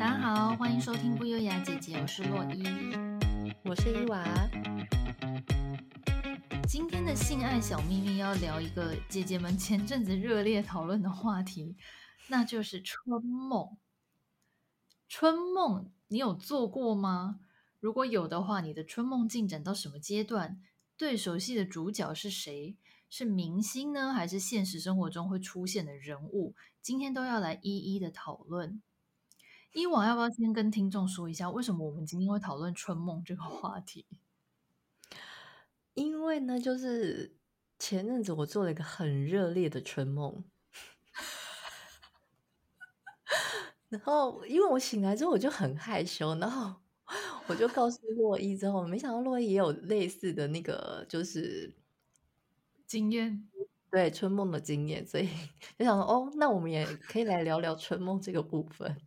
大家好，欢迎收听不优雅姐姐，我是洛伊，我是伊娃。今天的性爱小秘密要聊一个姐姐们前阵子热烈讨论的话题，那就是春梦。春梦，你有做过吗？如果有的话，你的春梦进展到什么阶段？对手戏的主角是谁？是明星呢，还是现实生活中会出现的人物？今天都要来一一的讨论。伊娃要不要先跟听众说一下，为什么我们今天会讨论春梦这个话题？因为呢，就是前阵子我做了一个很热烈的春梦，然后因为我醒来之后我就很害羞，然后 我就告诉洛伊之后，没想到洛伊也有类似的那个就是。经验，对春梦的经验，所以就想说，哦，那我们也可以来聊聊春梦这个部分。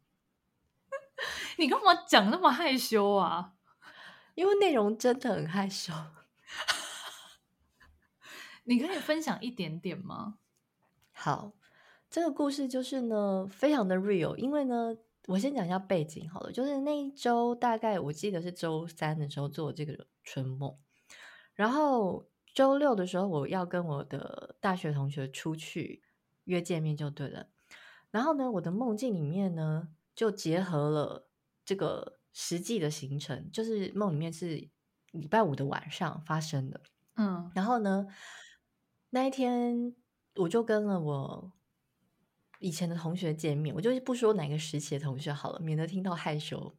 你干嘛讲那么害羞啊？因为内容真的很害羞。你可以分享一点点吗？好，这个故事就是呢，非常的 real。因为呢，我先讲一下背景好了，就是那一周大概我记得是周三的时候做这个春梦，然后。周六的时候，我要跟我的大学同学出去约见面就对了。然后呢，我的梦境里面呢，就结合了这个实际的行程，就是梦里面是礼拜五的晚上发生的。嗯，然后呢，那一天我就跟了我以前的同学见面，我就不说哪个时期的同学好了，免得听到害羞。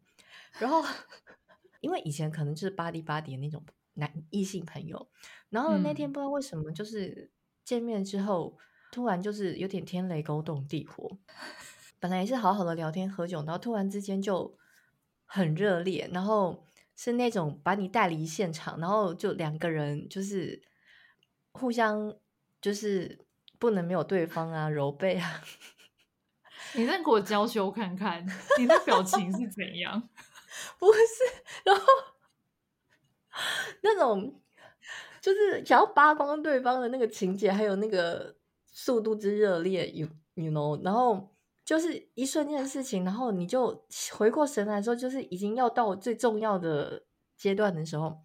然后，因为以前可能就是巴迪巴迪的那种。男异性朋友，然后那天不知道为什么，就是见面之后，嗯、突然就是有点天雷勾动地火。本来也是好好的聊天喝酒，然后突然之间就很热烈，然后是那种把你带离现场，然后就两个人就是互相就是不能没有对方啊，揉背啊。你再给我娇羞看看，你的表情是怎样？不是，然后。那种就是想要扒光对方的那个情节，还有那个速度之热烈，you you know，然后就是一瞬间的事情，然后你就回过神来说，就是已经要到最重要的阶段的时候，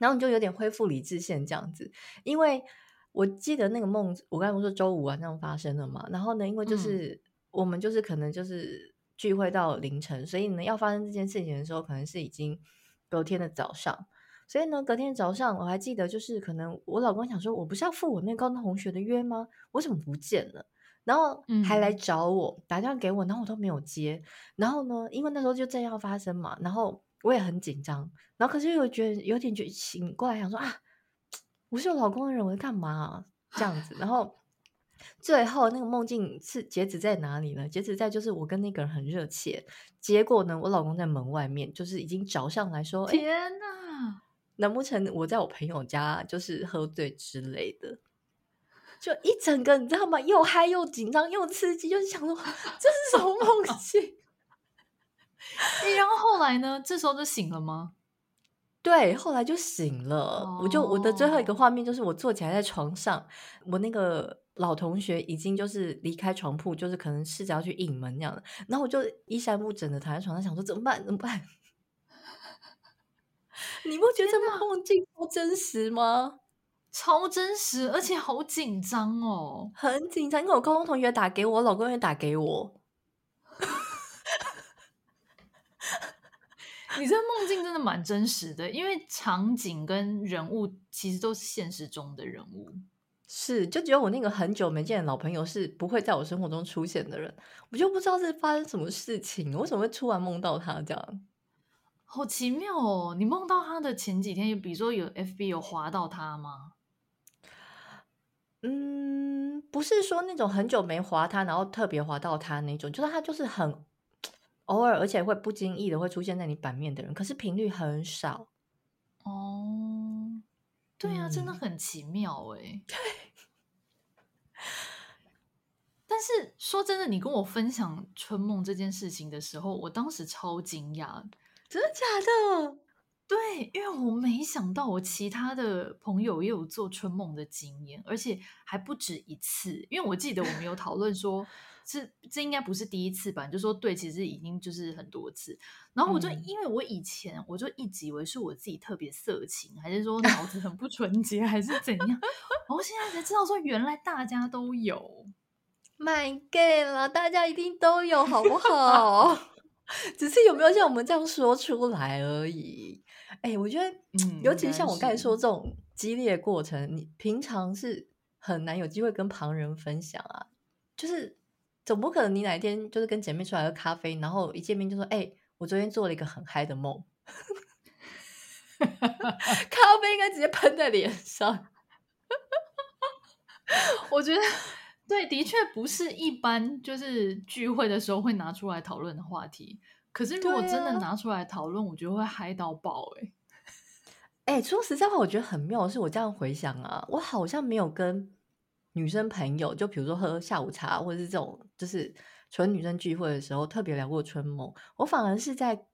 然后你就有点恢复理智线这样子。因为我记得那个梦，我刚才不是说周五晚上发生了嘛，然后呢，因为就是、嗯、我们就是可能就是聚会到凌晨，所以呢，要发生这件事情的时候，可能是已经隔天的早上。所以呢，隔天早上我还记得，就是可能我老公想说，我不是要赴我那高中同学的约吗？我怎么不见了？然后还来找我，打电话给我，然后我都没有接。然后呢，因为那时候就正要发生嘛，然后我也很紧张。然后可是又觉得有点觉醒过来，想说啊，我是我老公的人，我在干嘛啊？这样子。然后 最后那个梦境是截止在哪里呢？截止在就是我跟那个人很热切，结果呢，我老公在门外面，就是已经找上来说，天哪！难不成我在我朋友家就是喝醉之类的，就一整个你知道吗？又嗨又紧张又刺激，就是想说这是什么梦境？然后后来呢？这时候就醒了吗？对，后来就醒了。哦、我就我的最后一个画面就是我坐起来在床上，我那个老同学已经就是离开床铺，就是可能试着要去应门那样的。然后我就衣衫不整的躺在床上，想说怎么办？怎么办？你不觉得这梦境超真实吗？超真实，而且好紧张哦，很紧张。因为我高中同学打给我，我老公也打给我。你这梦境真的蛮真实的，因为场景跟人物其实都是现实中的人物。是，就只有我那个很久没见的老朋友是不会在我生活中出现的人，我就不知道是发生什么事情，为什么会突然梦到他这样。好奇妙哦！你梦到他的前几天，比如说有 FB 有划到他吗？嗯，不是说那种很久没滑它，然后特别滑到它那种，就是它就是很偶尔，而且会不经意的会出现在你版面的人，可是频率很少。哦，对啊，嗯、真的很奇妙哎。对。但是说真的，你跟我分享春梦这件事情的时候，我当时超惊讶。真的假的？对，因为我没想到我其他的朋友也有做春梦的经验，而且还不止一次。因为我记得我们有讨论说，这这应该不是第一次吧？就说对，其实已经就是很多次。然后我就、嗯、因为我以前我就一直以为是我自己特别色情，还是说脑子很不纯洁，还是怎样？我现在才知道说原来大家都有，My God 了，大家一定都有，好不好？只是有没有像我们这样说出来而已。哎，我觉得，嗯，尤其像我刚才说这种激烈过程，你平常是很难有机会跟旁人分享啊。就是总不可能你哪一天就是跟姐妹出来喝咖啡，然后一见面就说：“哎，我昨天做了一个很嗨的梦。”咖啡应该直接喷在脸上。我觉得。对，的确不是一般就是聚会的时候会拿出来讨论的话题。可是如果真的拿出来讨论，啊、我觉得会嗨到爆哎、欸！哎、欸，说实在话，我觉得很妙的是，我这样回想啊，我好像没有跟女生朋友，就比如说喝下午茶，或者是这种就是纯女生聚会的时候，特别聊过春梦。我反而是在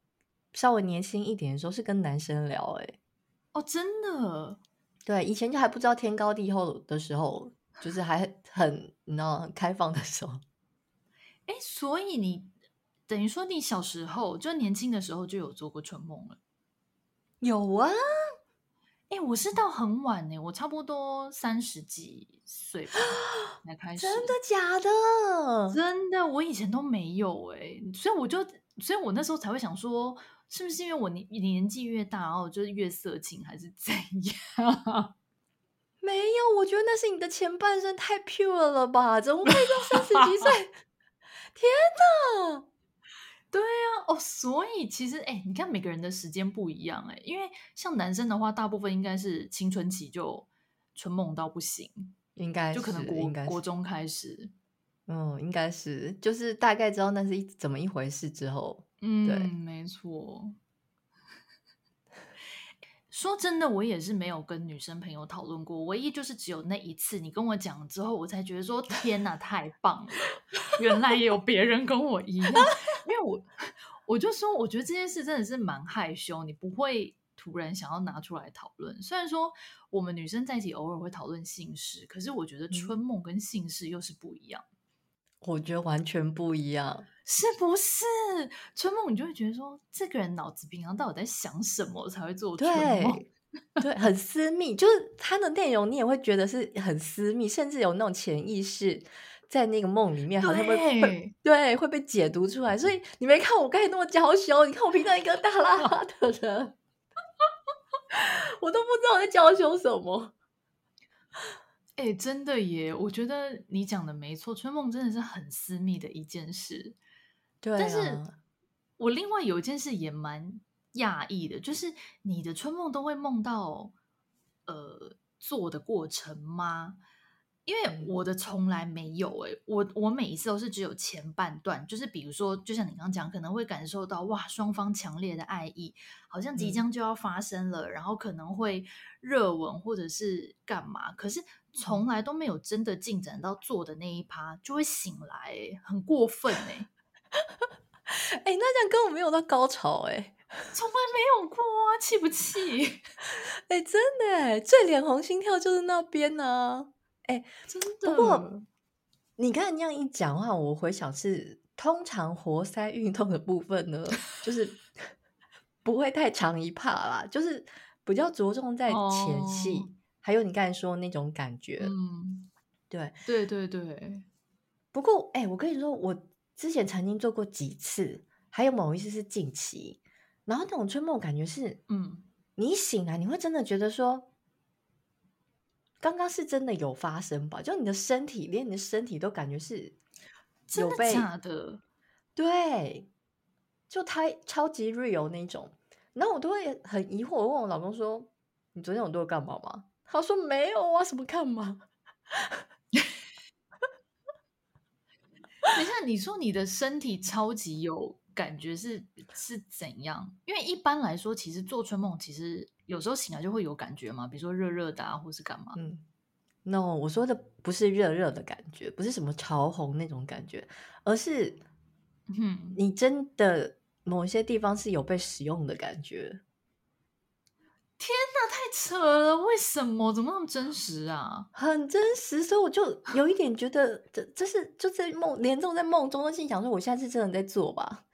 稍微年轻一点的时候，是跟男生聊哎、欸。哦，真的？对，以前就还不知道天高地厚的时候。就是还很你知道很开放的时候，哎，所以你等于说你小时候就年轻的时候就有做过春梦了？有啊，哎，我是到很晚呢，我差不多三十几岁吧才开始。真的假的？真的，我以前都没有哎，所以我就，所以我那时候才会想说，是不是因为我年年纪越大，然后就是越色情，还是怎样？没有，我觉得那是你的前半生太 pure 了吧？怎么会到三十几岁？天哪！对啊，哦，所以其实，哎，你看每个人的时间不一样，哎，因为像男生的话，大部分应该是青春期就春梦到不行，应该就可能国国中开始，嗯，应该是，就是大概知道那是一怎么一回事之后，嗯，对，没错。说真的，我也是没有跟女生朋友讨论过，唯一就是只有那一次，你跟我讲之后，我才觉得说 天哪，太棒了！原来也有别人跟我一样，因为我我就说，我觉得这件事真的是蛮害羞，你不会突然想要拿出来讨论。虽然说我们女生在一起偶尔会讨论性事，可是我觉得春梦跟性事又是不一样。我觉得完全不一样，是不是？春梦你就会觉得说，这个人脑子平常到底在想什么才会做春梦？对，很私密，就是他的内容你也会觉得是很私密，甚至有那种潜意识在那个梦里面，好像会会对会被解读出来。所以你没看我刚才那么娇羞，你看我平常一个大喇喇的人，我都不知道我在娇羞什么。哎、欸，真的耶！我觉得你讲的没错，春梦真的是很私密的一件事。对、啊，但是我另外有一件事也蛮讶异的，就是你的春梦都会梦到呃做的过程吗？因为我的从来没有哎、欸，我我每一次都是只有前半段，就是比如说，就像你刚刚讲，可能会感受到哇，双方强烈的爱意，好像即将就要发生了，嗯、然后可能会热吻或者是干嘛，可是从来都没有真的进展到做的那一趴，就会醒来、欸，很过分哎、欸，哎、欸，那这样跟我没有到高潮哎、欸，从来没有过啊，气不气？哎、欸，真的哎，最脸红心跳就是那边呢、啊。哎、欸，真的。不过你刚才那样一讲话，我回想是通常活塞运动的部分呢，就是 不会太长一趴啦，就是比较着重在前戏，哦、还有你刚才说的那种感觉。嗯，对，对对对。不过，哎、欸，我跟你说，我之前曾经做过几次，还有某一次是近期，然后那种春梦感觉是，嗯，你醒来，你会真的觉得说。刚刚是真的有发生吧？就你的身体，连你的身体都感觉是有被，假的？对，就太超级 real 那种。然后我都会很疑惑，我问我老公说：“你昨天有对我干嘛吗？”他说：“没有啊，什么干嘛？” 等一下，你说你的身体超级有感觉是是怎样？因为一般来说，其实做春梦其实。有时候醒来就会有感觉嘛，比如说热热的啊，或是干嘛？嗯，no，我说的不是热热的感觉，不是什么潮红那种感觉，而是，嗯，你真的某些地方是有被使用的感觉。天哪，太扯了！为什么？怎么那么真实啊？很真实，所以我就有一点觉得，这这是就在梦，连这种在梦中的心想说，我现在是真的在做吧？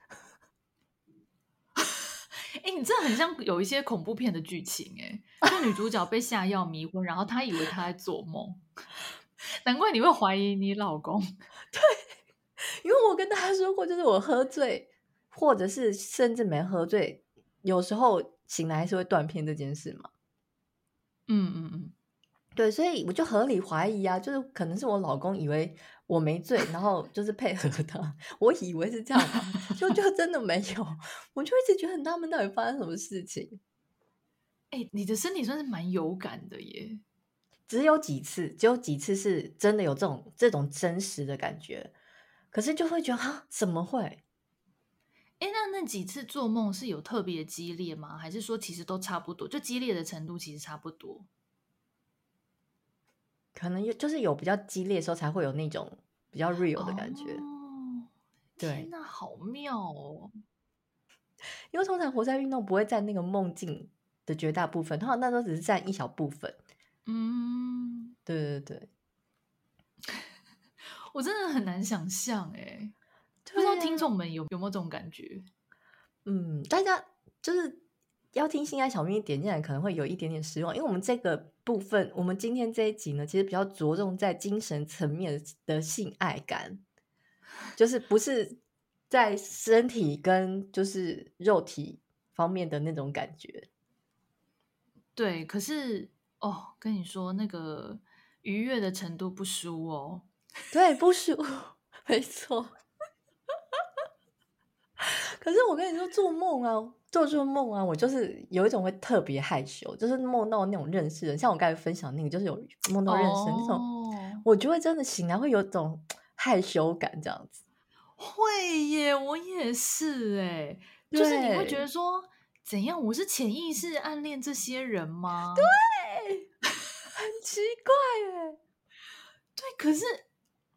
哎、欸，你这很像有一些恐怖片的剧情哎，就女主角被下药迷昏，然后她以为她在做梦，难怪你会怀疑你老公。对，因为我跟大家说过，就是我喝醉，或者是甚至没喝醉，有时候醒来还是会断片这件事嘛。嗯嗯嗯，对，所以我就合理怀疑啊，就是可能是我老公以为我没醉，然后就是配合他，我以为是这样嘛，就就真的没有，我就一直觉得很纳闷，到底发生什么事情？哎、欸，你的身体算是蛮有感的耶，只有几次，只有几次是真的有这种这种真实的感觉，可是就会觉得啊，怎么会？哎，那那几次做梦是有特别激烈吗？还是说其实都差不多？就激烈的程度其实差不多。可能有，就是有比较激烈的时候才会有那种比较 real 的感觉。哦，对，天哪，好妙哦！因为通常活塞运动不会占那个梦境的绝大部分，通常那时候只是占一小部分。嗯，对对对，我真的很难想象哎。不知道听众们有有没有这种感觉？嗯，大家就是要听心爱小秘密点进来，可能会有一点点失望，因为我们这个部分，我们今天这一集呢，其实比较着重在精神层面的性爱感，就是不是在身体跟就是肉体方面的那种感觉。对，可是哦，跟你说那个愉悦的程度不输哦，对，不输，没错。可是我跟你说，做梦啊，做做梦啊，我就是有一种会特别害羞，就是梦到那种认识人，像我刚才分享那个，就是有梦到认识人那种，oh. 我就会真的醒来会有种害羞感，这样子。会耶，我也是哎，就是你会觉得说，怎样？我是潜意识暗恋这些人吗？对，很奇怪哎，对，可是。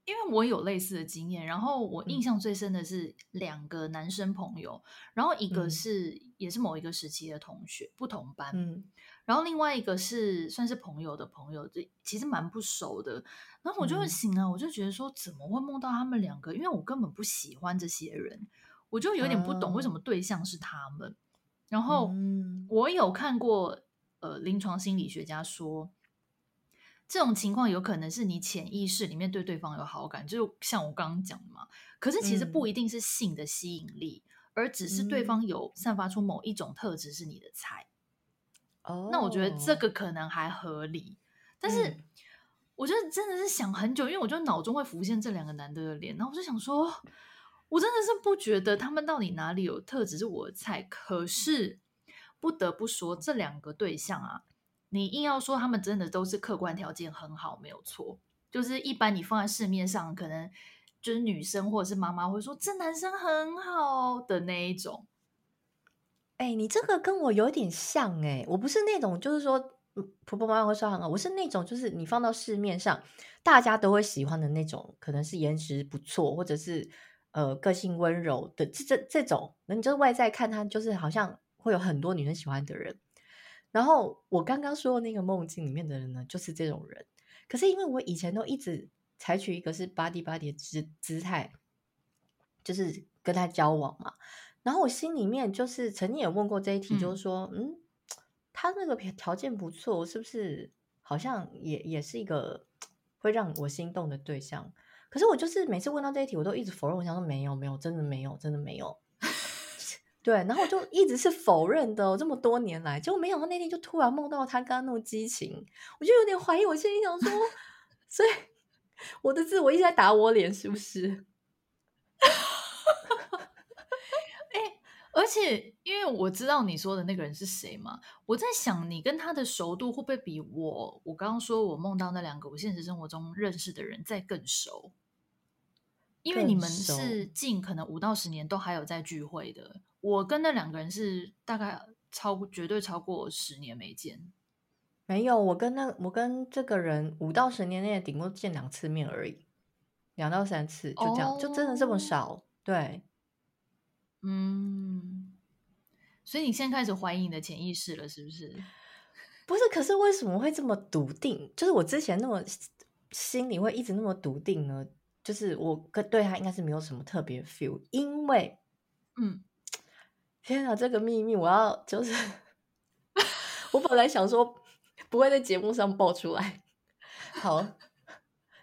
因为我有类似的经验，然后我印象最深的是两个男生朋友，嗯、然后一个是也是某一个时期的同学，不同班，嗯，然后另外一个是算是朋友的朋友，这其实蛮不熟的。然后我就会醒了，嗯、我就觉得说怎么会梦到他们两个？因为我根本不喜欢这些人，我就有点不懂为什么对象是他们。嗯、然后我有看过呃临床心理学家说。这种情况有可能是你潜意识里面对对方有好感，就像我刚刚讲的嘛。可是其实不一定是性的吸引力，嗯、而只是对方有散发出某一种特质是你的菜。哦，那我觉得这个可能还合理。但是我觉得真的是想很久，因为我就脑中会浮现这两个男的的脸，然后我就想说，我真的是不觉得他们到底哪里有特质是我的菜。可是不得不说，这两个对象啊。你硬要说他们真的都是客观条件很好，没有错。就是一般你放在市面上，可能就是女生或者是妈妈会说这男生很好的那一种。哎、你这个跟我有点像哎、我不是那种就是说婆婆妈妈会说很好，我是那种就是你放到市面上大家都会喜欢的那种，可能是颜值不错，或者是呃个性温柔的这这这种，那你就外在看他就是好像会有很多女生喜欢的人。然后我刚刚说的那个梦境里面的人呢，就是这种人。可是因为我以前都一直采取一个是 body body 的姿姿态，就是跟他交往嘛。然后我心里面就是曾经也问过这一题，就是说，嗯，嗯，他那个条件不错，是不是好像也也是一个会让我心动的对象？可是我就是每次问到这一题，我都一直否认，我想说没有没有，真的没有，真的没有。对，然后我就一直是否认的，这么多年来，结果没想到那天就突然梦到他刚刚那种激情，我就有点怀疑，我心里想说，所以我的自我一直在打我脸，是不是？哎，而且因为我知道你说的那个人是谁嘛，我在想你跟他的熟度会不会比我我刚刚说我梦到那两个我现实生活中认识的人再更熟？因为你们是近可能五到十年都还有在聚会的。我跟那两个人是大概超绝对超过十年没见，没有。我跟那我跟这个人五到十年内顶多见两次面而已，两到三次就这样，哦、就真的这么少？对，嗯。所以你现在开始怀疑你的潜意识了，是不是？不是，可是为什么会这么笃定？就是我之前那么心里会一直那么笃定呢？就是我跟对他应该是没有什么特别 feel，因为，嗯，天啊，这个秘密我要就是，我本来想说不会在节目上爆出来。好，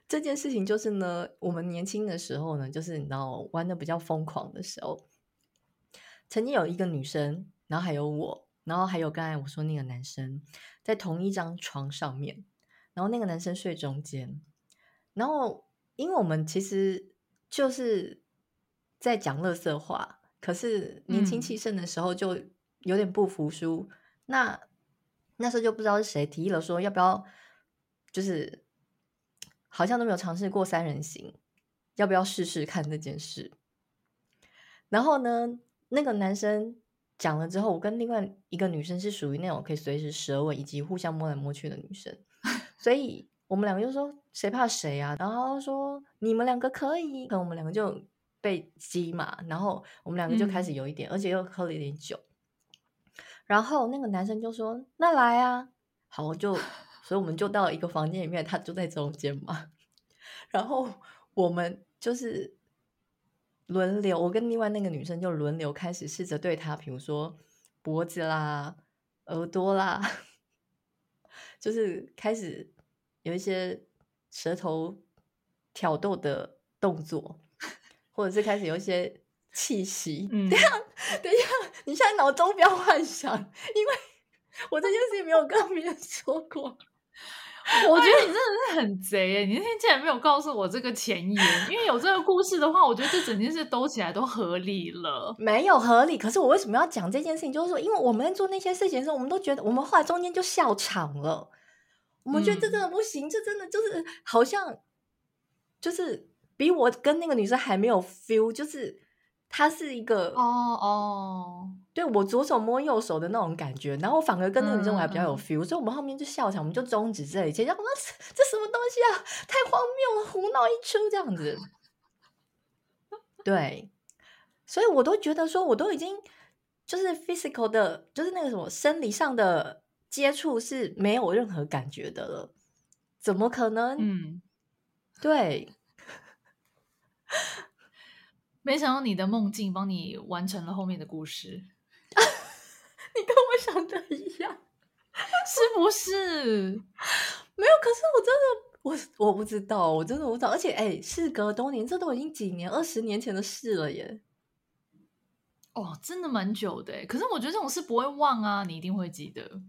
这件事情就是呢，我们年轻的时候呢，就是你知道玩的比较疯狂的时候，曾经有一个女生，然后还有我。然后还有刚才我说那个男生在同一张床上面，然后那个男生睡中间，然后因为我们其实就是在讲乐色话，可是年轻气盛的时候就有点不服输，嗯、那那时候就不知道是谁提议了说要不要，就是好像都没有尝试过三人行，要不要试试看这件事？然后呢，那个男生。讲了之后，我跟另外一个女生是属于那种可以随时舌吻以及互相摸来摸去的女生，所以我们两个就说谁怕谁啊？然后说你们两个可以，可能我们两个就被激嘛，然后我们两个就开始有一点，嗯、而且又喝了一点酒，然后那个男生就说那来啊，好，我就所以我们就到一个房间里面，他就在中间嘛，然后我们就是。轮流，我跟另外那个女生就轮流开始试着对他，比如说脖子啦、耳朵啦，就是开始有一些舌头挑逗的动作，或者是开始有一些气息。嗯，等一下，等一下，你现在脑中不要幻想，因为我这件事情没有跟别人说过。我觉得你真的是很贼耶！你那天竟然没有告诉我这个前言，因为有这个故事的话，我觉得这整件事兜起来都合理了。没有合理，可是我为什么要讲这件事情？就是说，因为我们在做那些事情的时候，我们都觉得我们后来中间就笑场了。我们觉得这真的不行，这真的就是好像就是比我跟那个女生还没有 feel，就是。她是一个哦哦，对我左手摸右手的那种感觉，然后我反而跟那个女生我还比较有 feel，、嗯、所以我们后面就笑场，我们就终止这一切，然后说这什么东西啊，太荒谬了，胡闹一出这样子。对，所以我都觉得说，我都已经就是 physical 的，就是那个什么生理上的接触是没有任何感觉的了，怎么可能？嗯，对。没想到你的梦境帮你完成了后面的故事，你跟我想的一样，是不是？没有，可是我真的，我我不知道，我真的不知道，而且哎，事隔多年，这都已经几年，二十年前的事了耶。哦，真的蛮久的，可是我觉得这种事不会忘啊，你一定会记得。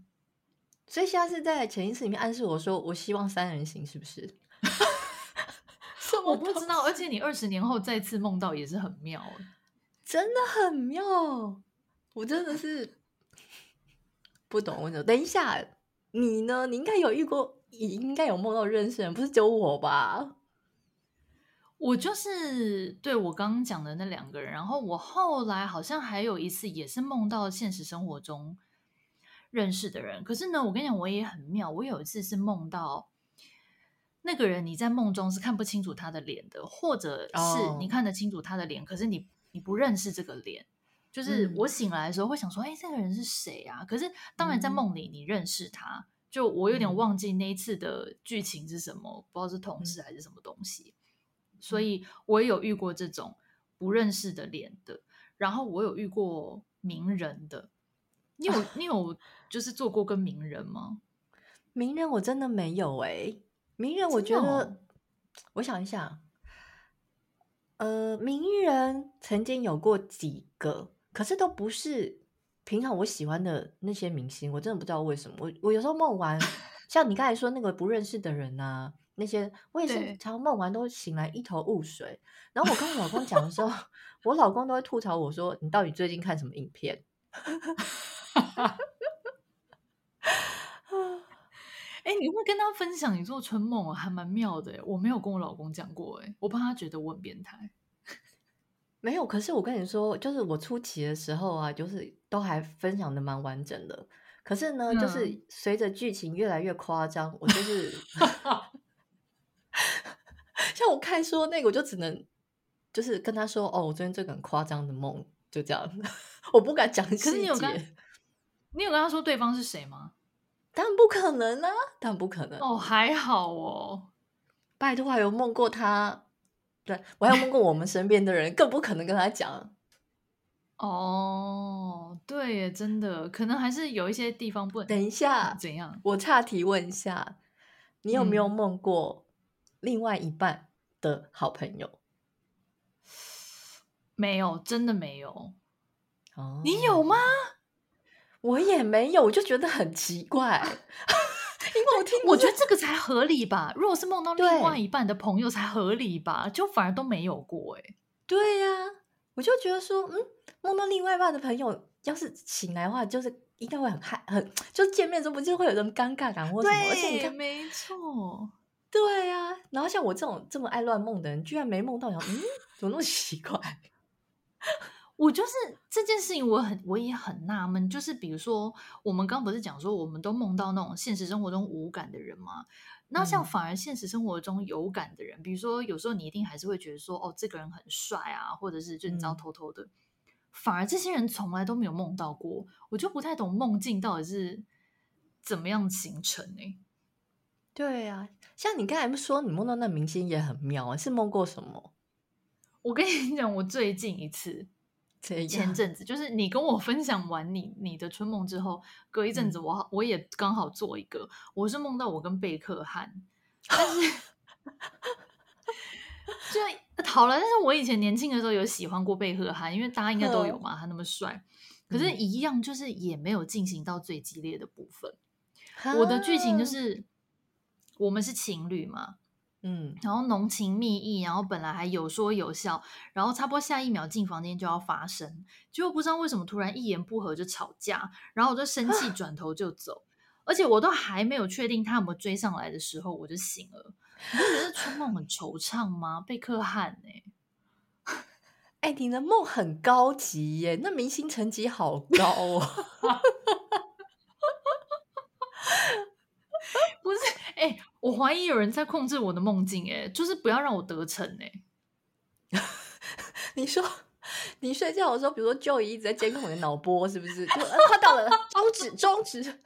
所以现在是在潜意识里面暗示我说，我希望三人行，是不是？我不知道，而且你二十年后再次梦到也是很妙，真的很妙。我真的是不懂为什么。等一下，你呢？你应该有遇过，你应该有梦到认识人，不是只有我吧？我就是对我刚刚讲的那两个人，然后我后来好像还有一次也是梦到现实生活中认识的人。可是呢，我跟你讲，我也很妙。我有一次是梦到。那个人你在梦中是看不清楚他的脸的，或者是你看得清楚他的脸，oh. 可是你你不认识这个脸。就是我醒来的时候会想说，哎、嗯，这个人是谁啊？可是当然在梦里你认识他，嗯、就我有点忘记那一次的剧情是什么，嗯、不知道是同事还是什么东西。嗯、所以我也有遇过这种不认识的脸的，然后我有遇过名人的。你有 你有就是做过跟名人吗？名人我真的没有哎、欸。名人，我觉得，哦、我想一想，呃，名人曾经有过几个，可是都不是平常我喜欢的那些明星。我真的不知道为什么，我我有时候梦完，像你刚才说那个不认识的人啊，那些我也是常常梦完都醒来一头雾水。然后我跟我老公讲的时候，我老公都会吐槽我说：“你到底最近看什么影片？” 哎，你会跟他分享你做春梦，还蛮妙的。我没有跟我老公讲过，哎，我怕他觉得我很变态。没有，可是我跟你说，就是我初期的时候啊，就是都还分享的蛮完整的。可是呢，嗯、就是随着剧情越来越夸张，我就是 像我看说那个，我就只能就是跟他说，哦，我昨天这个很夸张的梦，就这样，我不敢讲细节。可是你有跟，你有跟他说对方是谁吗？当然不可能啊，当然不可能。哦，还好哦，拜托，还有梦过他，对，我还有梦过我们身边的人，更不可能跟他讲。哦，对耶，真的，可能还是有一些地方不能。等一下，怎样？我岔提问一下，你有没有梦过另外一半的好朋友？嗯、没有，真的没有。哦，你有吗？我也没有，我就觉得很奇怪，因为我听，我觉得这个才合理吧。如果是梦到另外一半的朋友才合理吧，就反而都没有过哎。对呀、啊，我就觉得说，嗯。梦到另外一半的朋友，要是醒来的话，就是应该会很害，很就见面之后不就会有种尴尬感或什么？而且你看，没错，对呀、啊。然后像我这种这么爱乱梦的人，居然没梦到，想嗯，怎么那么奇怪？我就是这件事情，我很我也很纳闷。就是比如说，我们刚刚不是讲说，我们都梦到那种现实生活中无感的人吗？那像反而现实生活中有感的人，嗯、比如说有时候你一定还是会觉得说，哦，这个人很帅啊，或者是就你知道偷偷的。嗯反而这些人从来都没有梦到过，我就不太懂梦境到底是怎么样形成呢、欸？对啊，像你刚才说你梦到那明星也很妙啊，是梦过什么？我跟你讲，我最近一次，前阵子就是你跟我分享完你你的春梦之后，隔一阵子我、嗯、我也刚好做一个，我是梦到我跟贝克汉，但是 就。好了，但是我以前年轻的时候有喜欢过贝克汉，因为大家应该都有嘛，他那么帅。可是，一样就是也没有进行到最激烈的部分。嗯、我的剧情就是，我们是情侣嘛，嗯，然后浓情蜜意，然后本来还有说有笑，然后差不多下一秒进房间就要发生，结果不知道为什么突然一言不合就吵架，然后我就生气 转头就走，而且我都还没有确定他有没有追上来的时候，我就醒了。你不觉得春梦很惆怅吗？贝克汉哎，哎，你的梦很高级耶，那明星层级好高哦。不是，哎，我怀疑有人在控制我的梦境，哎，就是不要让我得逞，哎。你说，你睡觉的时候，比如说 Joey 一直在监控你的脑波，是不是？就快到了，终止，终止，什么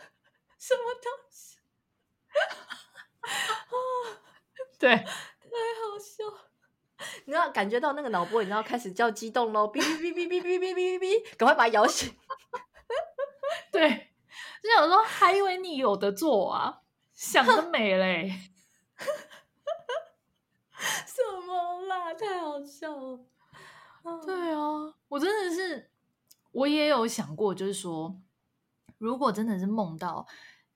东西？对，太好笑！你知道感觉到那个脑波，你知道开始叫激动喽，哔哔哔哔哔哔哔哔哔，赶快把它摇醒。对，就想说还以为你有的做啊，想得美嘞！什么啦？太好笑了！对啊，我真的是，我也有想过，就是说，如果真的是梦到。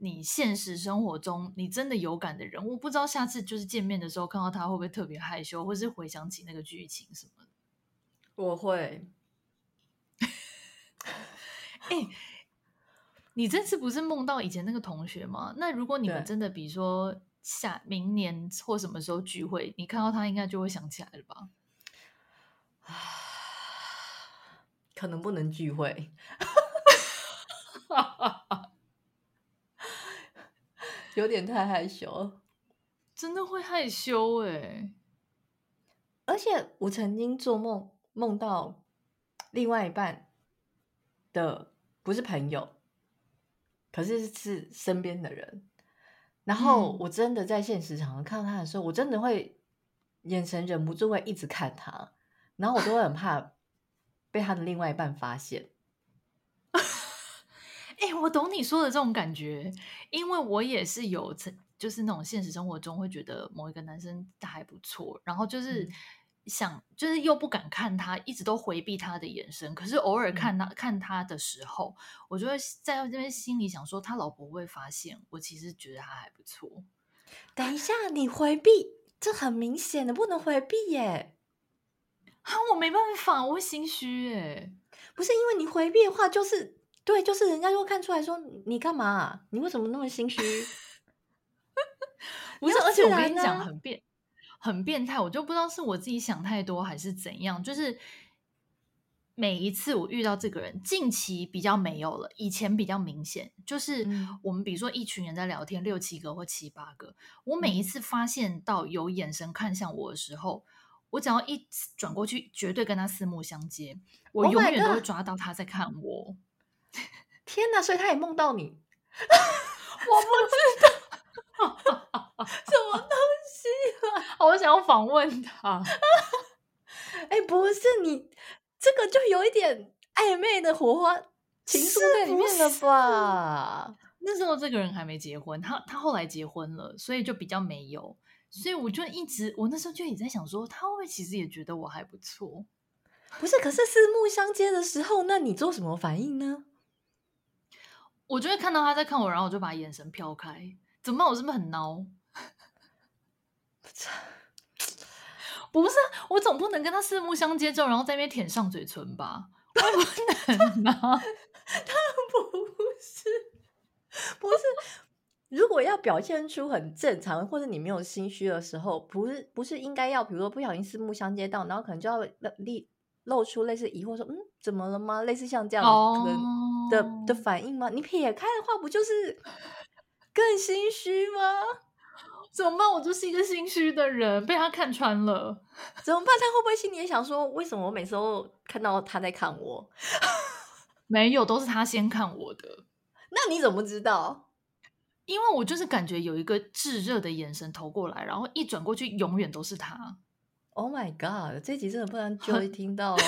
你现实生活中你真的有感的人，我不知道下次就是见面的时候看到他会不会特别害羞，或是回想起那个剧情什么的。我会。哎、欸，你这次不是梦到以前那个同学吗？那如果你们真的，比如说下明年或什么时候聚会，你看到他应该就会想起来了吧？可能不能聚会。有点太害羞，真的会害羞哎！而且我曾经做梦梦到另外一半的不是朋友，可是是身边的人。然后我真的在现实场合看到他的时候，我真的会眼神忍不住会一直看他，然后我都会很怕 被他的另外一半发现。哎、欸，我懂你说的这种感觉，因为我也是有，就是那种现实生活中会觉得某一个男生他还不错，然后就是想，嗯、就是又不敢看他，一直都回避他的眼神，可是偶尔看他、嗯、看他的时候，我就会在这边心里想说，他老婆会发现我其实觉得他还不错。等一下，你回避，这很明显的不能回避耶。啊，我没办法，我会心虚耶。不是因为你回避的话，就是。对，就是人家就会看出来说你干嘛、啊？你为什么那么心虚？不是，而且我跟你讲，很变，很变态。我就不知道是我自己想太多还是怎样。就是每一次我遇到这个人，近期比较没有了，以前比较明显。就是我们比如说一群人在聊天，六七个或七八个，我每一次发现到有眼神看向我的时候，我只要一转过去，绝对跟他四目相接，我永远都会抓到他在看我。天哪！所以他也梦到你，我不知道 什么东西啊！我想要访问他。哎，不是你这个就有一点暧昧的火花情愫在里面了吧？那时候这个人还没结婚，他他后来结婚了，所以就比较没有。所以我就一直，我那时候就也在想说，他会不会其实也觉得我还不错？不是，可是四目相接的时候，那你做什么反应呢？我就会看到他在看我，然后我就把眼神飘开。怎么办？我是不是很孬？不是，我总不能跟他四目相接之后，然后在那边舔上嘴唇吧？我不能啊！他不是，不是。如果要表现出很正常，或者你没有心虚的时候，不是不是应该要，比如说不小心四目相接到，然后可能就要露露出类似疑惑说，嗯，怎么了吗？类似像这样的可能的、oh. 的反应吗？你撇开的话，不就是更心虚吗？怎么办？我就是一个心虚的人，被他看穿了，怎么办？他会不会心里也想说，为什么我每次都看到他在看我？没有，都是他先看我的。那你怎么知道？因为我就是感觉有一个炙热的眼神投过来，然后一转过去，永远都是他。Oh my god！这集真的不能 Joey 听到哦，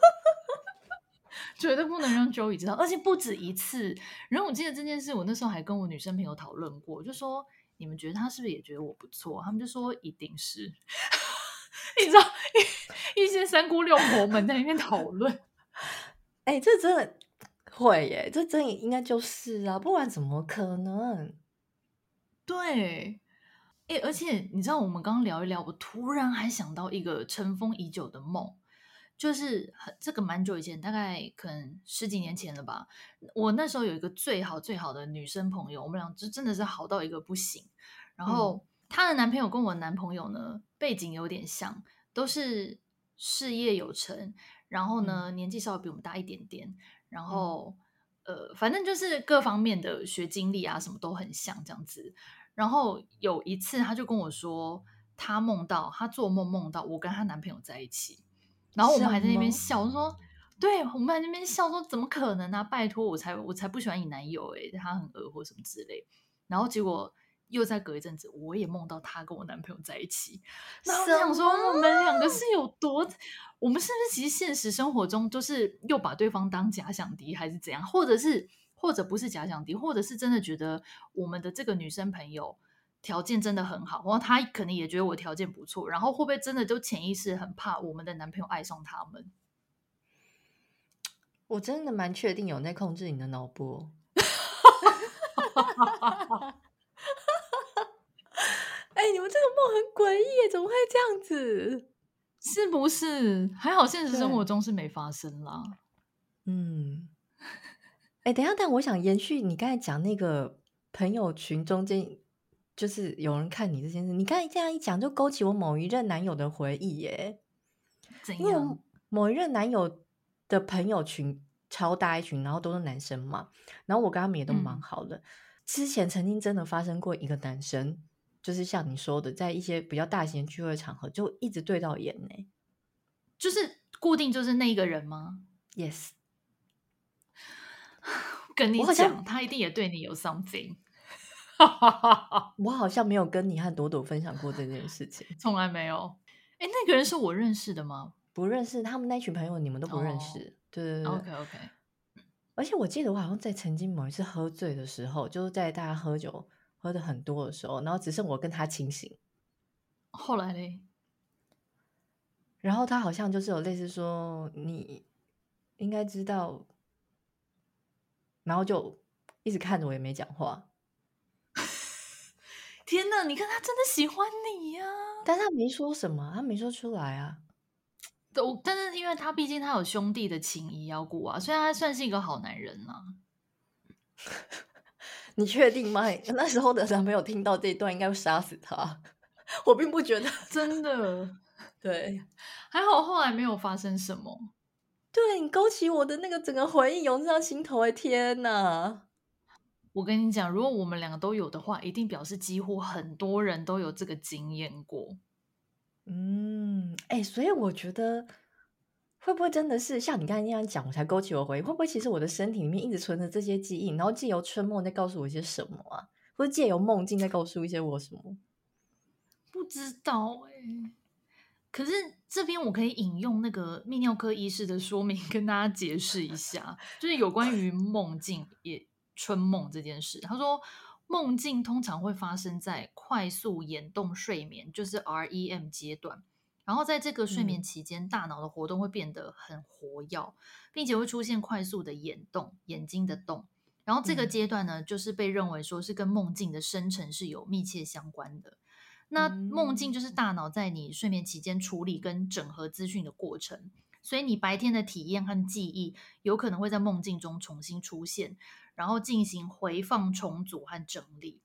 绝对不能让 Joey 知道，而且不止一次。然后我记得这件事，我那时候还跟我女生朋友讨论过，就说你们觉得他是不是也觉得我不错？他们就说一定是。你知道，一些三姑六婆们在里面讨论。哎、欸，这真的。会耶，这真应该就是啊，不然怎么可能？对，哎，而且你知道，我们刚刚聊一聊，我突然还想到一个尘封已久的梦，就是很这个蛮久以前，大概可能十几年前了吧。我那时候有一个最好最好的女生朋友，我们俩就真的是好到一个不行。然后她的男朋友跟我男朋友呢，背景有点像，都是事业有成，然后呢，年纪稍微比我们大一点点。然后，呃，反正就是各方面的学经历啊，什么都很像这样子。然后有一次，她就跟我说，她梦到她做梦梦到我跟她男朋友在一起，然后我们还在那边笑，说，对，我们还在那边笑说，怎么可能啊？拜托，我才我才不喜欢你男友诶，他很恶或什么之类。然后结果。又再隔一阵子，我也梦到他跟我男朋友在一起。然后我想说，我们两个是有多？我们是不是其实现实生活中就是又把对方当假想敌，还是怎样？或者是，或者不是假想敌，或者是真的觉得我们的这个女生朋友条件真的很好，然后他可能也觉得我条件不错，然后会不会真的就潜意识很怕我们的男朋友爱上他们？我真的蛮确定有在控制你的脑波。哎、欸，你们这个梦很诡异，怎么会这样子？是不是？还好现实生活中是没发生啦。嗯。哎、欸，等一下，但我想延续你刚才讲那个朋友群中间，就是有人看你这件事。你刚才这样一讲，就勾起我某一任男友的回忆耶。怎样？因为某一任男友的朋友群超大一群，然后都是男生嘛，然后我跟他们也都蛮好的。嗯、之前曾经真的发生过一个男生。就是像你说的，在一些比较大型聚会场合，就一直对到眼呢。就是固定就是那一个人吗？Yes。跟你讲，他一定也对你有 something。我好像没有跟你和朵朵分享过这件事情，从来没有。哎，那个人是我认识的吗？不认识，他们那群朋友你们都不认识。Oh. 对对对。OK OK。而且我记得我好像在曾经某一次喝醉的时候，就是在大家喝酒。喝的很多的时候，然后只剩我跟他清醒。后来呢？然后他好像就是有类似说，你应该知道，然后就一直看着我也没讲话。天哪！你看他真的喜欢你呀、啊！但他没说什么，他没说出来啊。都，但是因为他毕竟他有兄弟的情谊要顾啊，虽然他算是一个好男人呐、啊。你确定吗？那时候的男朋友听到这一段，应该会杀死他。我并不觉得，真的。对，还好后来没有发生什么。对，你勾起我的那个整个回忆涌上心头，哎，天哪！我跟你讲，如果我们两个都有的话，一定表示几乎很多人都有这个经验过。嗯，哎，所以我觉得会不会真的是像你刚才那样讲，我才勾起我回忆？会不会其实我的身体里面一直存着这些记忆，然后借由春梦在告诉我一些什么啊？或者借由梦境在告诉一些我什么？不知道哎、欸。可是这边我可以引用那个泌尿科医师的说明，跟大家解释一下，就是有关于梦境也春梦这件事。他说，梦境通常会发生在快速眼动睡眠，就是 REM 阶段。然后在这个睡眠期间，嗯、大脑的活动会变得很活跃，并且会出现快速的眼动，眼睛的动。然后这个阶段呢，嗯、就是被认为说是跟梦境的生成是有密切相关的。那梦境就是大脑在你睡眠期间处理跟整合资讯的过程，所以你白天的体验和记忆有可能会在梦境中重新出现，然后进行回放、重组和整理。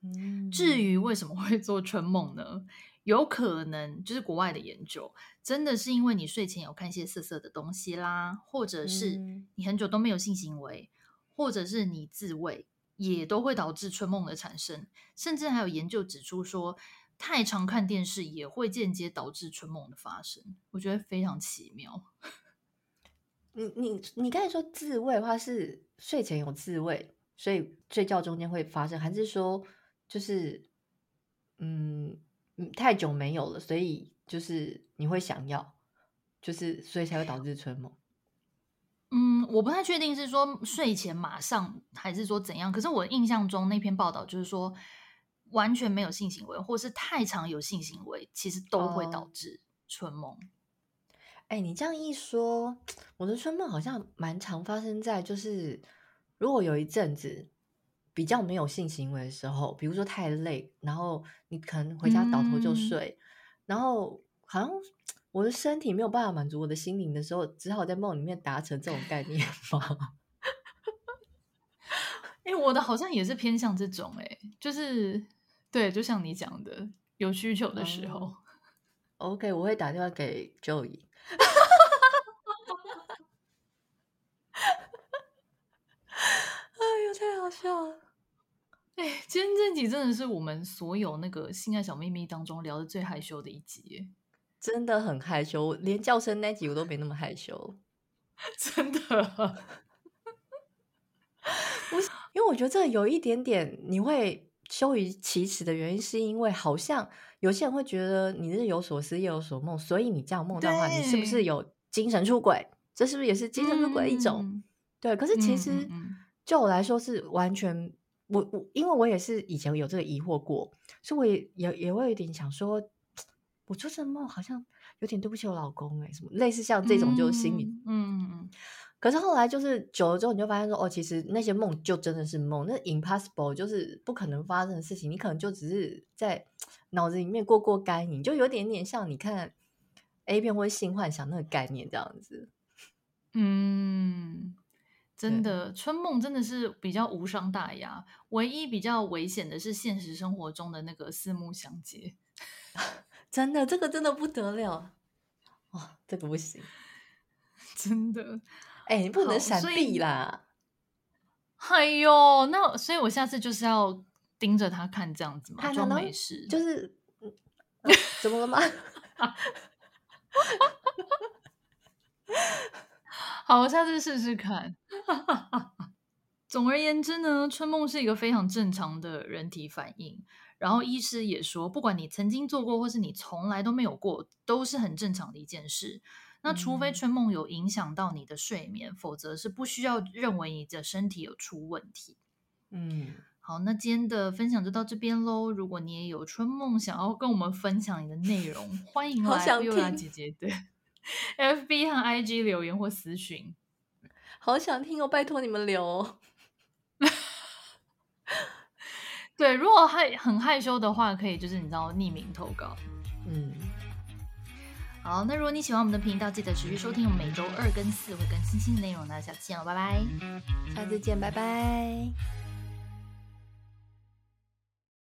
嗯、至于为什么会做春梦呢？有可能就是国外的研究，真的是因为你睡前有看一些色色的东西啦，或者是你很久都没有性行为，或者是你自慰，也都会导致春梦的产生。甚至还有研究指出说，太常看电视也会间接导致春梦的发生。我觉得非常奇妙。你你你刚才说自慰的话，是睡前有自慰，所以睡觉中间会发生，还是说就是嗯？太久没有了，所以就是你会想要，就是所以才会导致春梦。嗯，我不太确定是说睡前马上还是说怎样，可是我印象中那篇报道就是说完全没有性行为，或是太常有性行为，其实都会导致春梦。欸，你这样一说，我的春梦好像蛮常发生在就是如果有一阵子。比较没有性行为的时候，比如说太累，然后你可能回家倒头就睡，嗯、然后好像我的身体没有办法满足我的心灵的时候，只好在梦里面达成这种概念吗？哎、欸，我的好像也是偏向这种、欸，哎，就是对，就像你讲的，有需求的时候。嗯、OK，我会打电话给 Joey。哎呦，太好笑了！哎，今天这集真的是我们所有那个性爱小秘密当中聊的最害羞的一集，真的很害羞，连叫声那集我都没那么害羞，真的。我因为我觉得这有一点点你会羞于启齿的原因，是因为好像有些人会觉得你日有所思夜有所梦，所以你这样梦到的话，你是不是有精神出轨？这是不是也是精神出轨的一种？嗯、对，可是其实就我来说是完全。我我因为我也是以前有这个疑惑过，所以我也也也会有点想说，我做这梦好像有点对不起我老公哎，什么类似像这种就是心里，嗯嗯嗯。可是后来就是久了之后，你就发现说，哦，其实那些梦就真的是梦，那 impossible 就是不可能发生的事情，你可能就只是在脑子里面过过干瘾，就有点点像你看 A 片或者性幻想那个概念这样子，嗯。真的，春梦真的是比较无伤大雅，唯一比较危险的是现实生活中的那个四目相接。真的，这个真的不得了，哇、哦，这个不行，真的，哎、欸，你不能闪避啦。哎呦，那所以我下次就是要盯着他看这样子嘛，装没事，就是、啊、怎么了吗？好，我下次试试看。总而言之呢，春梦是一个非常正常的人体反应。然后医师也说，不管你曾经做过，或是你从来都没有过，都是很正常的一件事。那除非春梦有影响到你的睡眠，嗯、否则是不需要认为你的身体有出问题。嗯，好，那今天的分享就到这边喽。如果你也有春梦想要跟我们分享你的内容，欢迎来优雅姐姐对。FB 和 IG 留言或私讯，好想听哦！拜托你们留哦。对，如果害很害羞的话，可以就是你知道匿名投稿。嗯，好，那如果你喜欢我们的频道，记得持续收听，我们每周二跟四会更新新的内容呢。下次见哦，拜拜，下次见，拜拜。